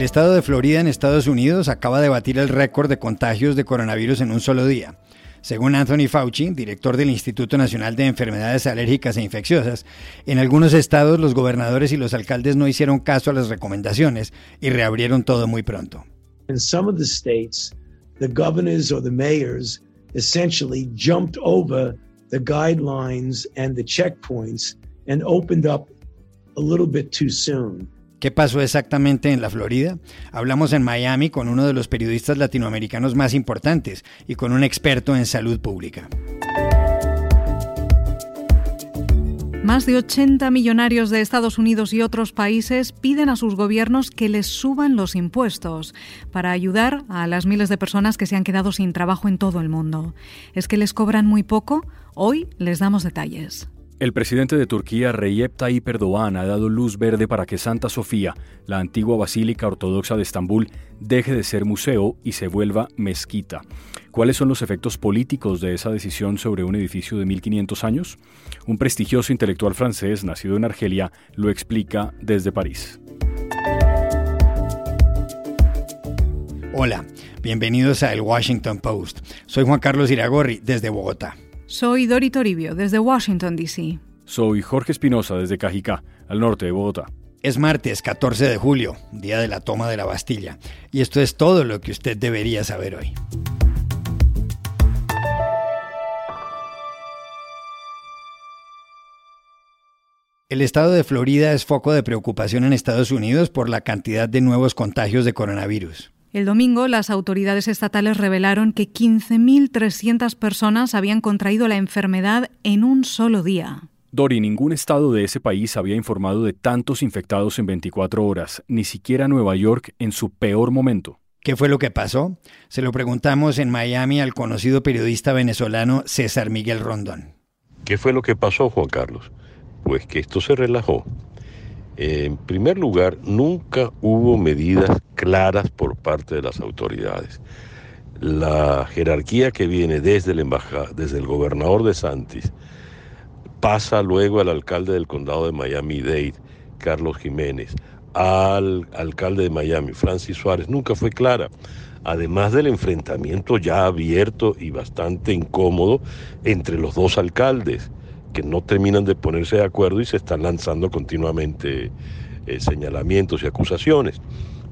El estado de Florida en Estados Unidos acaba de batir el récord de contagios de coronavirus en un solo día. Según Anthony Fauci, director del Instituto Nacional de Enfermedades Alérgicas e Infecciosas, en algunos estados los gobernadores y los alcaldes no hicieron caso a las recomendaciones y reabrieron todo muy pronto. In some of the states, the governors or the mayors essentially jumped over the guidelines and the checkpoints and opened up a little bit too soon. ¿Qué pasó exactamente en la Florida? Hablamos en Miami con uno de los periodistas latinoamericanos más importantes y con un experto en salud pública. Más de 80 millonarios de Estados Unidos y otros países piden a sus gobiernos que les suban los impuestos para ayudar a las miles de personas que se han quedado sin trabajo en todo el mundo. ¿Es que les cobran muy poco? Hoy les damos detalles. El presidente de Turquía, Recep Tayyip Erdogan, ha dado luz verde para que Santa Sofía, la antigua basílica ortodoxa de Estambul, deje de ser museo y se vuelva mezquita. ¿Cuáles son los efectos políticos de esa decisión sobre un edificio de 1500 años? Un prestigioso intelectual francés, nacido en Argelia, lo explica desde París. Hola, bienvenidos a El Washington Post. Soy Juan Carlos Iragorri, desde Bogotá. Soy Dori Toribio, desde Washington, D.C. Soy Jorge Espinosa, desde Cajicá, al norte de Bogotá. Es martes 14 de julio, día de la toma de la Bastilla, y esto es todo lo que usted debería saber hoy. El estado de Florida es foco de preocupación en Estados Unidos por la cantidad de nuevos contagios de coronavirus. El domingo, las autoridades estatales revelaron que 15.300 personas habían contraído la enfermedad en un solo día. Dori, ningún estado de ese país había informado de tantos infectados en 24 horas, ni siquiera Nueva York en su peor momento. ¿Qué fue lo que pasó? Se lo preguntamos en Miami al conocido periodista venezolano César Miguel Rondón. ¿Qué fue lo que pasó, Juan Carlos? Pues que esto se relajó. En primer lugar, nunca hubo medidas claras por parte de las autoridades. La jerarquía que viene desde el, embajada, desde el gobernador de Santis pasa luego al alcalde del condado de Miami-Dade, Carlos Jiménez, al alcalde de Miami, Francis Suárez, nunca fue clara. Además del enfrentamiento ya abierto y bastante incómodo entre los dos alcaldes que no terminan de ponerse de acuerdo y se están lanzando continuamente eh, señalamientos y acusaciones.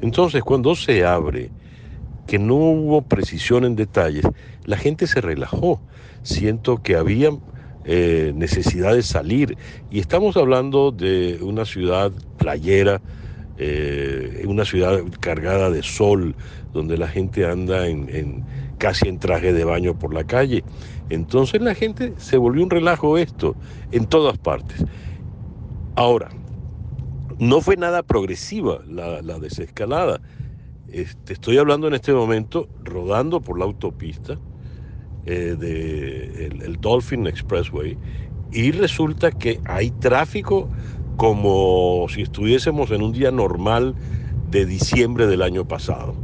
Entonces, cuando se abre que no hubo precisión en detalles, la gente se relajó. Siento que había eh, necesidad de salir. Y estamos hablando de una ciudad playera, eh, una ciudad cargada de sol, donde la gente anda en, casi en traje de baño por la calle. Entonces la gente se volvió un relajo esto en todas partes. Ahora, no fue nada progresiva la, desescalada. Este, estoy hablando en este momento rodando por la autopista eh, de el, Dolphin Expressway y resulta que hay tráfico como si estuviésemos en un día normal de diciembre del año pasado.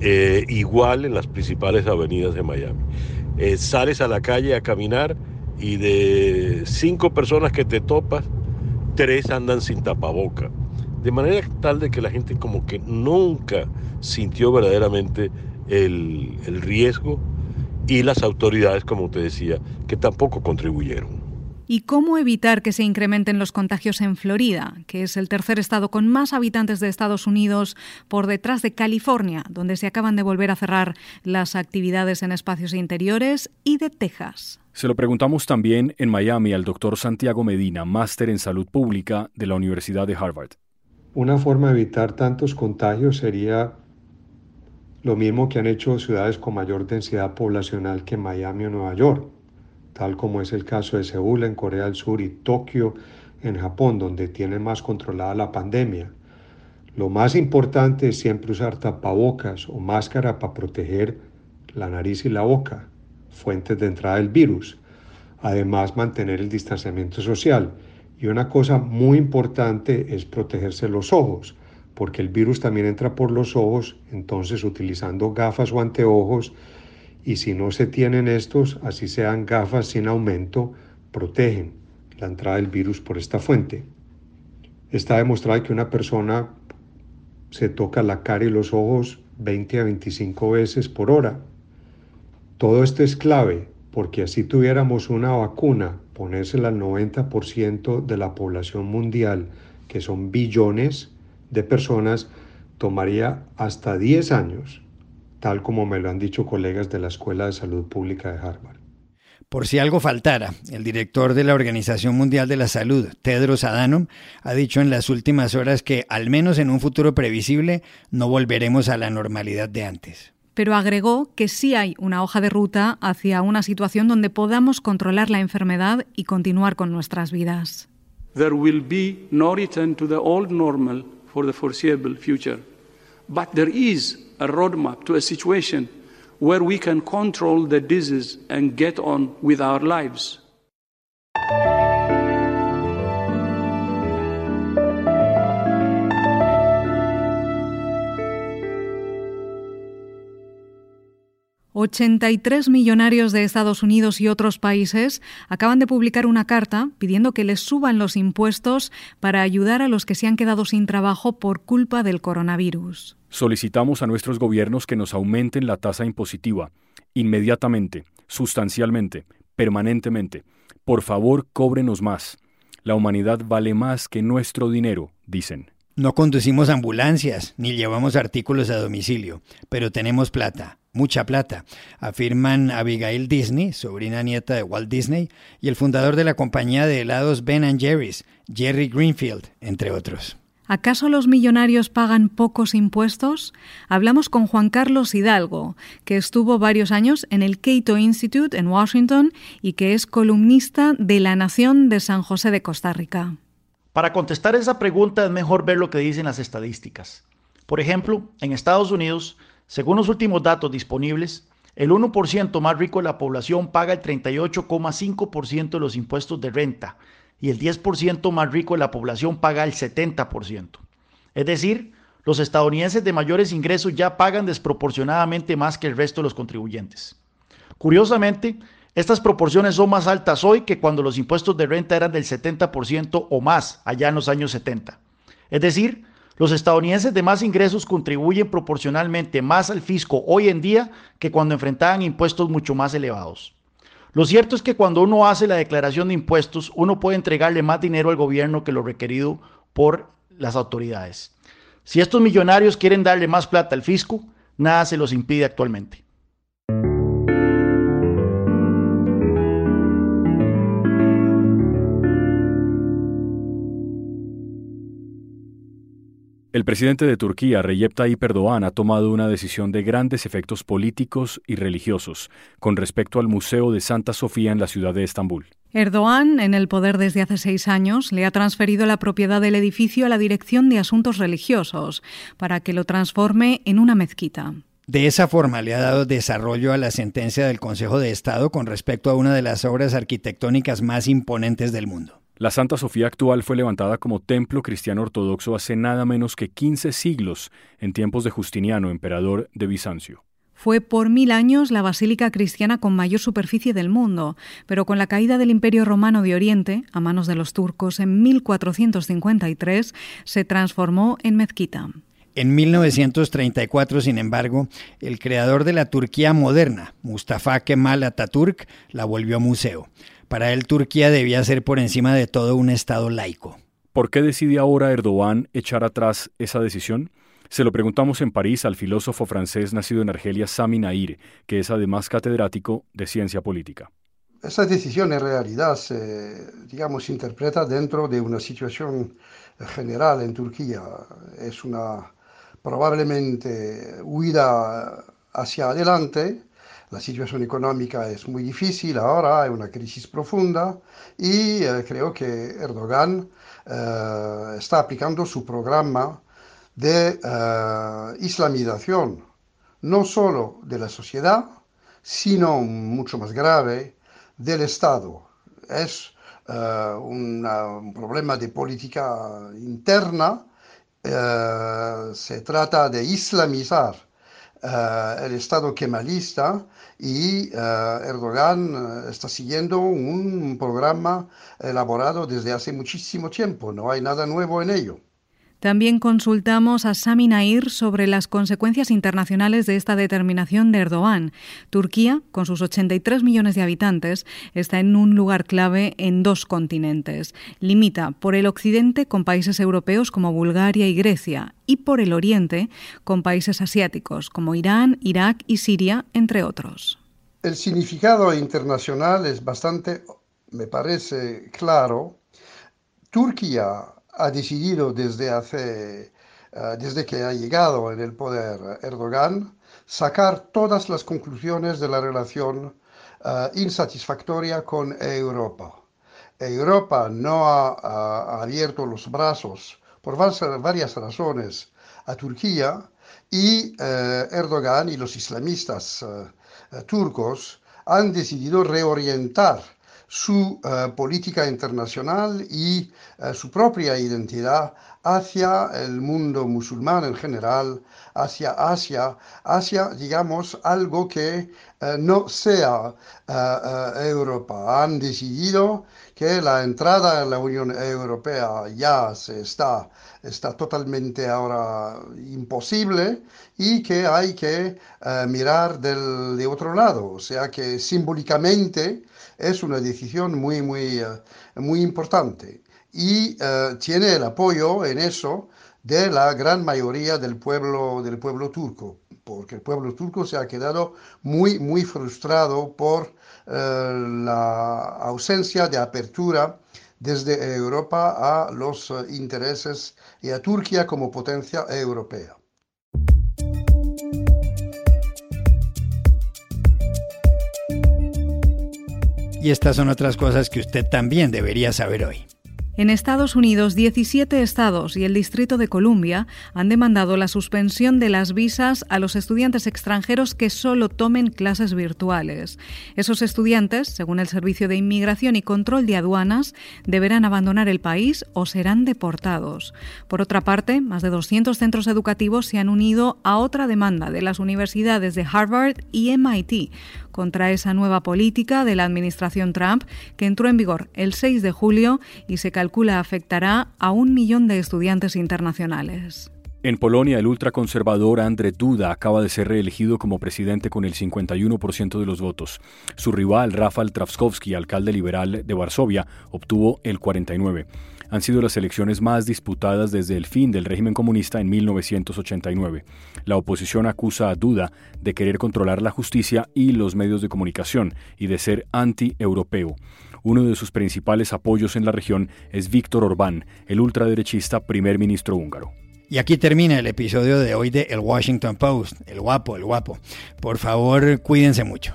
Eh, igual en las principales avenidas de Miami. Eh, sales a la calle a caminar y de cinco personas que te topas, tres andan sin tapaboca. De manera tal de que la gente como que nunca sintió verdaderamente el, el riesgo y las autoridades, como te decía, que tampoco contribuyeron. ¿Y cómo evitar que se incrementen los contagios en Florida, que es el tercer estado con más habitantes de Estados Unidos por detrás de California, donde se acaban de volver a cerrar las actividades en espacios interiores, y de Texas? Se lo preguntamos también en Miami al doctor Santiago Medina, máster en salud pública de la Universidad de Harvard. Una forma de evitar tantos contagios sería lo mismo que han hecho ciudades con mayor densidad poblacional que Miami o Nueva York tal como es el caso de Seúl en Corea del Sur y Tokio en Japón, donde tienen más controlada la pandemia. Lo más importante es siempre usar tapabocas o máscara para proteger la nariz y la boca, fuentes de entrada del virus. Además, mantener el distanciamiento social. Y una cosa muy importante es protegerse los ojos, porque el virus también entra por los ojos, entonces utilizando gafas o anteojos y si no se tienen estos, así sean gafas sin aumento, protegen la entrada del virus por esta fuente. Está demostrado que una persona se toca la cara y los ojos 20 a 25 veces por hora. Todo esto es clave porque así tuviéramos una vacuna, ponérsela al 90% de la población mundial, que son billones de personas, tomaría hasta 10 años, tal como me lo han dicho colegas de la Escuela de Salud Pública de Harvard. Por si algo faltara, el director de la Organización Mundial de la Salud, Tedros Adhanom, ha dicho en las últimas horas que, al menos en un futuro previsible, no volveremos a la normalidad de antes. Pero agregó que sí hay una hoja de ruta hacia una situación donde podamos controlar la enfermedad y continuar con nuestras vidas. There will be no return to the old normal for the foreseeable future, but there is a roadmap to a situation where we can control the disease and get on with our lives. 83 millonarios de Estados Unidos y otros países acaban de publicar una carta pidiendo que les suban los impuestos para ayudar a los que se han quedado sin trabajo por culpa del coronavirus. Solicitamos a nuestros gobiernos que nos aumenten la tasa impositiva, inmediatamente, sustancialmente, permanentemente. Por favor, cóbrenos más. La humanidad vale más que nuestro dinero, dicen. No conducimos ambulancias ni llevamos artículos a domicilio, pero tenemos plata mucha plata, afirman Abigail Disney, sobrina nieta de Walt Disney, y el fundador de la compañía de helados Ben Jerry's, Jerry Greenfield, entre otros. ¿Acaso los millonarios pagan pocos impuestos? Hablamos con Juan Carlos Hidalgo, que estuvo varios años en el Cato Institute en Washington y que es columnista de La Nación de San José de Costa Rica. Para contestar esa pregunta es mejor ver lo que dicen las estadísticas. Por ejemplo, en Estados Unidos, según los últimos datos disponibles, el 1% más rico de la población paga el 38,5% de los impuestos de renta y el 10% más rico de la población paga el 70%. Es decir, los estadounidenses de mayores ingresos ya pagan desproporcionadamente más que el resto de los contribuyentes. Curiosamente, estas proporciones son más altas hoy que cuando los impuestos de renta eran del 70% o más allá en los años 70. Es decir, los estadounidenses de más ingresos contribuyen proporcionalmente más al fisco hoy en día que cuando enfrentaban impuestos mucho más elevados. Lo cierto es que cuando uno hace la declaración de impuestos, uno puede entregarle más dinero al gobierno que lo requerido por las autoridades. Si estos millonarios quieren darle más plata al fisco, nada se los impide actualmente. El presidente de Turquía, Recep Tayyip Erdogan, ha tomado una decisión de grandes efectos políticos y religiosos con respecto al Museo de Santa Sofía en la ciudad de Estambul. Erdogan, en el poder desde hace seis años, le ha transferido la propiedad del edificio a la Dirección de Asuntos Religiosos para que lo transforme en una mezquita. De esa forma le ha dado desarrollo a la sentencia del Consejo de Estado con respecto a una de las obras arquitectónicas más imponentes del mundo. La Santa Sofía actual fue levantada como templo cristiano ortodoxo hace nada menos que 15 siglos, en tiempos de Justiniano, emperador de Bizancio. Fue por mil años la basílica cristiana con mayor superficie del mundo, pero con la caída del Imperio Romano de Oriente, a manos de los turcos en 1453, se transformó en mezquita. En 1934, sin embargo, el creador de la Turquía moderna, Mustafa Kemal Atatürk, la volvió museo. Para él Turquía debía ser por encima de todo un Estado laico. ¿Por qué decide ahora Erdogan echar atrás esa decisión? Se lo preguntamos en París al filósofo francés nacido en Argelia, Sami Nair, que es además catedrático de ciencia política. Esa decisión en realidad se, digamos, interpreta dentro de una situación general en Turquía. Es una probablemente huida hacia adelante la situación económica es muy difícil ahora, hay una crisis profunda y eh, creo que Erdogan eh, está aplicando su programa de eh, islamización, no solo de la sociedad, sino mucho más grave del Estado. Es un problema de política interna, se trata de islamizar el Estado kemalista y eh, Erdogan eh, está siguiendo un programa elaborado desde hace muchísimo tiempo, no hay nada nuevo en ello. También consultamos a Sami Nair sobre las consecuencias internacionales de esta determinación de Erdogan. Turquía, con sus 83 millones de habitantes, está en un lugar clave en dos continentes. Limita por el occidente con países europeos como Bulgaria y Grecia y por el oriente con países asiáticos como Irán, Irak y Siria, entre otros. El significado internacional es bastante, me parece claro. Turquía ha decidido desde hace, eh, desde que ha llegado en el poder Erdogan, sacar todas las conclusiones de la relación eh, insatisfactoria con Europa. Europa no ha, abierto los brazos por varias razones a Turquía y eh, Erdogan y los islamistas turcos han decidido reorientar su eh, política internacional y eh, su propia identidad hacia el mundo musulmán en general, hacia Asia, hacia, digamos, algo que eh, no sea Europa. Han decidido que la entrada en la Unión Europea ya se está, está totalmente ahora imposible y que hay que mirar del, de otro lado. O sea que simbólicamente es una decisión muy, muy, eh, muy importante y eh, tiene el apoyo en eso de la gran mayoría del pueblo, del pueblo turco, porque el pueblo turco se ha quedado muy, muy frustrado por eh, la ausencia de apertura desde Europa a los intereses y a Turquía como potencia europea. Y estas son otras cosas que usted también debería saber hoy. En Estados Unidos, 17 estados y el Distrito de Columbia han demandado la suspensión de las visas a los estudiantes extranjeros que solo tomen clases virtuales. Esos estudiantes, según el Servicio de Inmigración y Control de Aduanas, deberán abandonar el país o serán deportados. Por otra parte, más de 200 centros educativos se han unido a otra demanda de las universidades de Harvard y MIT contra esa nueva política de la administración Trump que entró en vigor el 6 de julio y se calcula afectará a un millón de estudiantes internacionales. En Polonia, el ultraconservador Andrzej Duda acaba de ser reelegido como presidente con el 51% de los votos. Su rival, Rafał Trzaskowski, alcalde liberal de Varsovia, obtuvo el 49% han sido las elecciones más disputadas desde el fin del régimen comunista en 1989. La oposición acusa a Duda de querer controlar la justicia y los medios de comunicación y de ser anti-europeo. Uno de sus principales apoyos en la región es Víctor Orbán, el ultraderechista primer ministro húngaro. Y aquí termina el episodio de hoy de El Washington Post. El guapo, el guapo. Por favor, cuídense mucho.